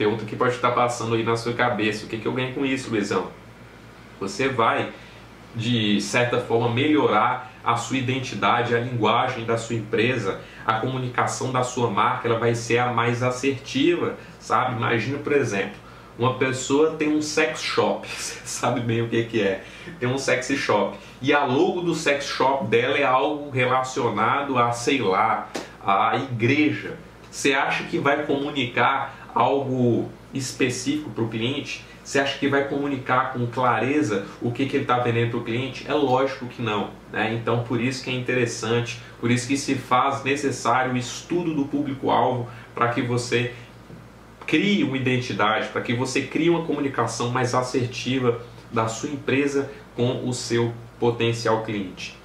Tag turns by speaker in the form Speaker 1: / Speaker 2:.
Speaker 1: pergunta que pode estar passando aí na sua cabeça. O que, que eu ganho com isso, Luizão? Você vai, de certa forma, melhorar a sua identidade, a linguagem da sua empresa, a comunicação da sua marca, ela vai ser a mais assertiva, sabe? Imagina, por exemplo, uma pessoa tem um sex shop, você sabe bem o que, que é, tem um sex shop, e a logo do sex shop dela é algo relacionado a, sei lá, a igreja. Você acha que vai comunicar algo específico para o cliente? Você acha que vai comunicar com clareza o que, que ele está vendendo para o cliente? É lógico que não. Né? Então, por isso que é interessante, por isso que se faz necessário o estudo do público-alvo para que você crie uma identidade, para que você crie uma comunicação mais assertiva da sua empresa com o seu potencial cliente.